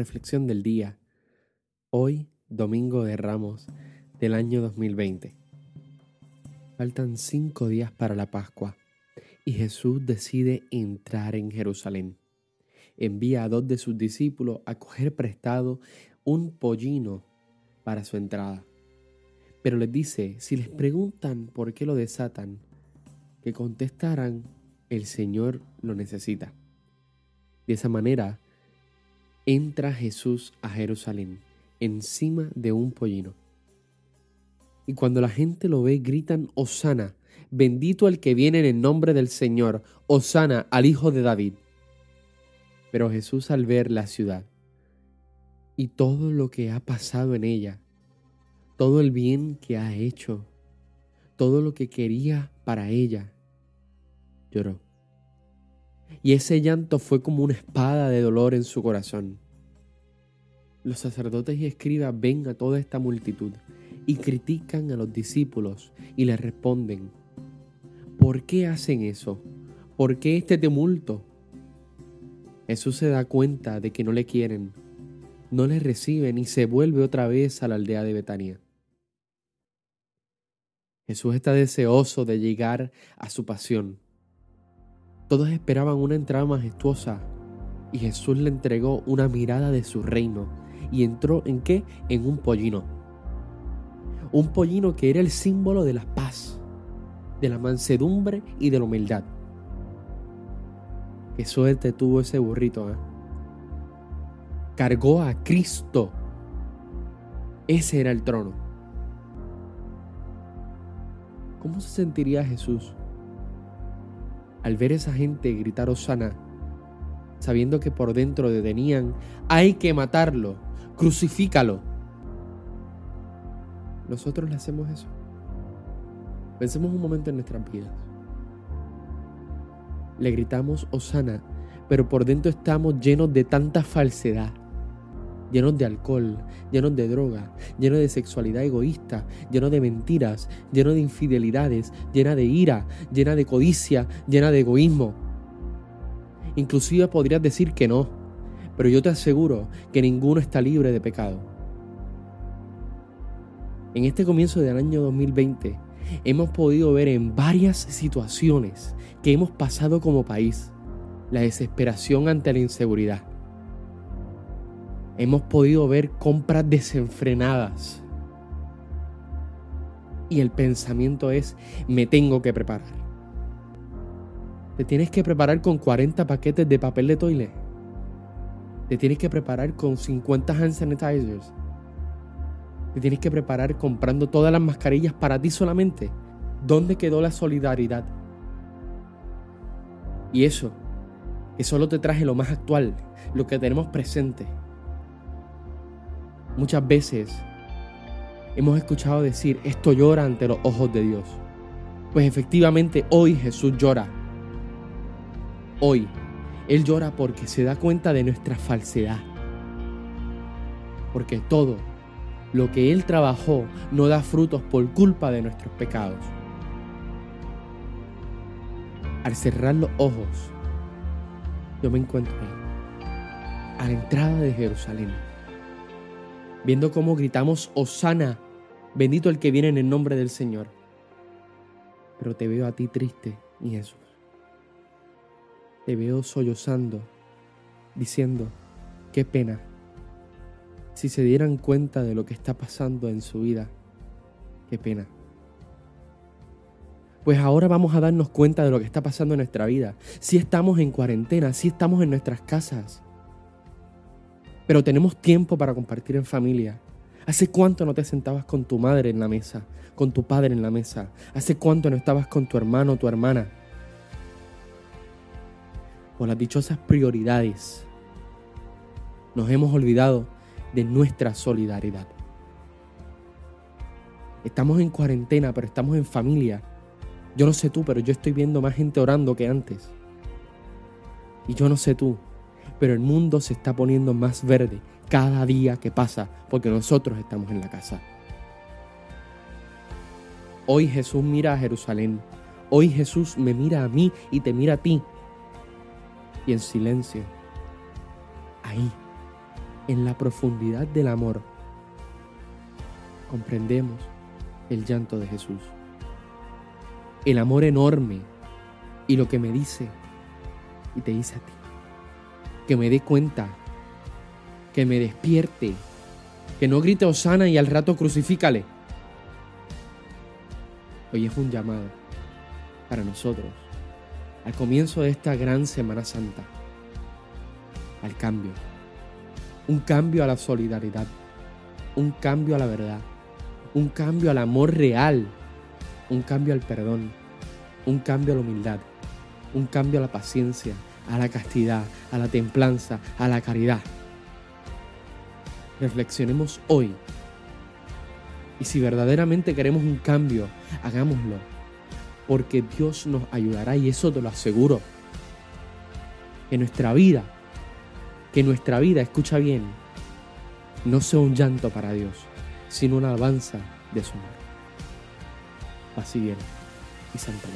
Reflexión del día. Hoy, Domingo de Ramos del año 2020. Faltan cinco días para la Pascua y Jesús decide entrar en Jerusalén. Envía a dos de sus discípulos a coger prestado un pollino para su entrada. Pero les dice, si les preguntan por qué lo desatan, que contestarán, el Señor lo necesita. De esa manera, entra Jesús a Jerusalén encima de un pollino. Y cuando la gente lo ve, gritan, Osana, bendito el que viene en el nombre del Señor, Osana al Hijo de David. Pero Jesús al ver la ciudad y todo lo que ha pasado en ella, todo el bien que ha hecho, todo lo que quería para ella, lloró. Y ese llanto fue como una espada de dolor en su corazón. Los sacerdotes y escribas ven a toda esta multitud y critican a los discípulos y les responden, ¿por qué hacen eso? ¿Por qué este tumulto? Jesús se da cuenta de que no le quieren, no le reciben y se vuelve otra vez a la aldea de Betania. Jesús está deseoso de llegar a su pasión. Todos esperaban una entrada majestuosa y Jesús le entregó una mirada de su reino y entró en qué? En un pollino. Un pollino que era el símbolo de la paz, de la mansedumbre y de la humildad. Qué suerte tuvo ese burrito. ¿eh? Cargó a Cristo. Ese era el trono. ¿Cómo se sentiría Jesús al ver esa gente gritar Osana, sabiendo que por dentro detenían, hay que matarlo, crucifícalo? Nosotros le hacemos eso. Pensemos un momento en nuestras vidas le gritamos Osana, pero por dentro estamos llenos de tanta falsedad, llenos de alcohol, llenos de droga, llenos de sexualidad egoísta, llenos de mentiras, llenos de infidelidades, llena de ira, llena de codicia, llena de egoísmo. Inclusive podrías decir que no, pero yo te aseguro que ninguno está libre de pecado. En este comienzo del año 2020 hemos podido ver en varias situaciones que hemos pasado como país, la desesperación ante la inseguridad. Hemos podido ver compras desenfrenadas. Y el pensamiento es, me tengo que preparar. Te tienes que preparar con 40 paquetes de papel de toilet. Te tienes que preparar con 50 hand sanitizers. Te tienes que preparar comprando todas las mascarillas para ti solamente. ¿Dónde quedó la solidaridad? Y eso, que solo te traje lo más actual, lo que tenemos presente. Muchas veces hemos escuchado decir, esto llora ante los ojos de Dios. Pues efectivamente hoy Jesús llora. Hoy Él llora porque se da cuenta de nuestra falsedad. Porque todo lo que Él trabajó no da frutos por culpa de nuestros pecados al cerrar los ojos, yo me encuentro ahí, a la entrada de Jerusalén, viendo cómo gritamos, Osana, bendito el que viene en el nombre del Señor. Pero te veo a ti triste, mi Jesús. Te veo sollozando, diciendo, qué pena. Si se dieran cuenta de lo que está pasando en su vida, qué pena. Pues ahora vamos a darnos cuenta de lo que está pasando en nuestra vida. Si estamos en cuarentena, si estamos en nuestras casas. Pero tenemos tiempo para compartir en familia. ¿Hace cuánto no te sentabas con tu madre en la mesa, con tu padre en la mesa? ¿Hace cuánto no estabas con tu hermano o tu hermana? por las dichosas prioridades, nos hemos olvidado de nuestra solidaridad. Estamos en cuarentena, pero estamos en familia. Yo no sé tú, pero yo estoy viendo más gente orando que antes. Y yo no sé tú, pero el mundo se está poniendo más verde cada día que pasa porque nosotros estamos en la casa. Hoy Jesús mira a Jerusalén. Hoy Jesús me mira a mí y te mira a ti y en silencio, ahí, en la profundidad del amor, comprendemos el llanto de Jesús. El amor enorme y lo que me dice y te dice a ti. Que me dé cuenta, que me despierte, que no grite Osana y al rato crucifícale. Hoy es un llamado para nosotros al comienzo de esta gran Semana Santa, al cambio. Un cambio a la solidaridad, un cambio a la verdad, un cambio al amor real, un cambio al perdón, un cambio a la humildad, un cambio a la paciencia, a la castidad, a la templanza, a la caridad. Reflexionemos hoy. Y si verdaderamente queremos un cambio, hagámoslo porque Dios nos ayudará y eso te lo aseguro. Que nuestra vida, que nuestra vida, escucha bien, no sea un llanto para Dios, sino una alabanza de su amor. Así viene y Santa.